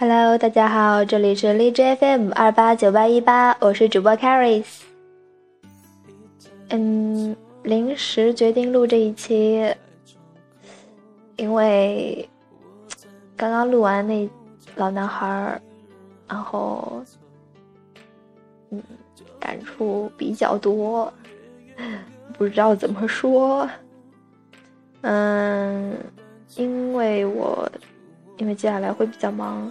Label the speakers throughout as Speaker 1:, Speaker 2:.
Speaker 1: Hello，大家好，这里是荔枝 FM 二八九八一八，我是主播 Caris。嗯，临时决定录这一期，因为刚刚录完那老男孩儿，然后嗯，感触比较多，不知道怎么说。嗯，因为我因为接下来会比较忙。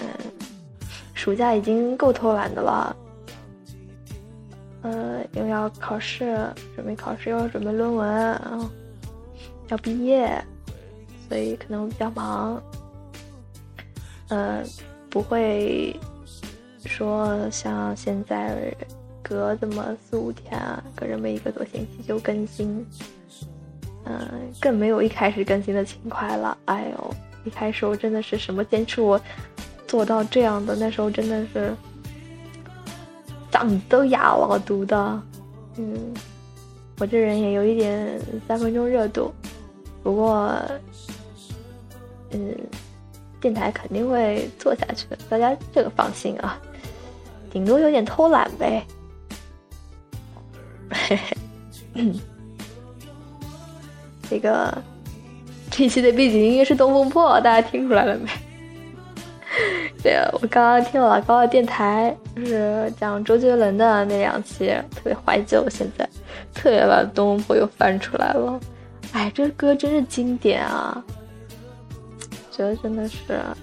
Speaker 1: 嗯，暑假已经够偷懒的了，呃，又要考试，准备考试，又要准备论文，然后要毕业，所以可能比较忙。呃，不会说像现在隔这么四五天，隔这么一个多星期就更新，嗯，更没有一开始更新的勤快了。哎呦，一开始我真的是什么坚持我。做到这样的那时候真的是嗓子都哑了，读的，嗯，我这人也有一点三分钟热度，不过，嗯，电台肯定会做下去的，大家这个放心啊，顶多有点偷懒呗，嘿嘿，这个这期的背景音乐是《东风破》，大家听出来了没？对，我刚刚听了老高的电台，就是讲周杰伦的那两期，特别怀旧。现在特别把《东坡》又翻出来了，哎，这歌真是经典啊！觉得真的是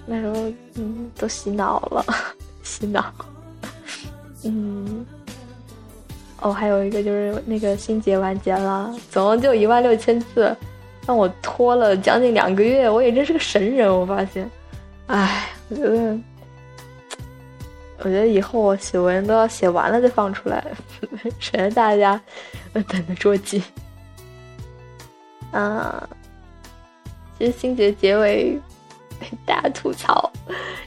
Speaker 1: 那时候，嗯，都洗脑了，洗脑。嗯，哦，还有一个就是那个心结完结了，总共就一万六千字，让我拖了将近两个月，我也真是个神人，我发现。唉，我觉得，我觉得以后我写文都要写完了再放出来，省得大家等着着急。啊，其实心结结尾大家吐槽，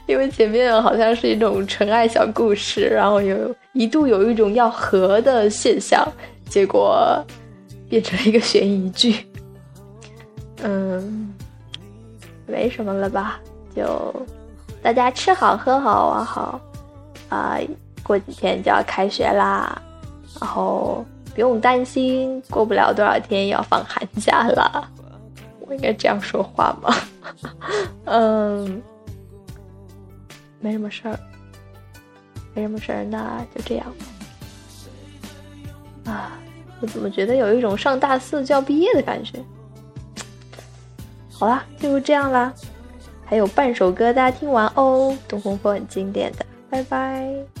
Speaker 1: 因为前面好像是一种纯爱小故事，然后有一度有一种要和的现象，结果变成了一个悬疑剧。嗯，没什么了吧。就大家吃好喝好玩好，啊，过几天就要开学啦，然后不用担心，过不了多少天要放寒假了。我应该这样说话吗？嗯，没什么事儿，没什么事儿，那就这样吧。啊，我怎么觉得有一种上大四就要毕业的感觉？好啦，就这样啦。还有半首歌，大家听完哦，《东风破》很经典的，拜拜。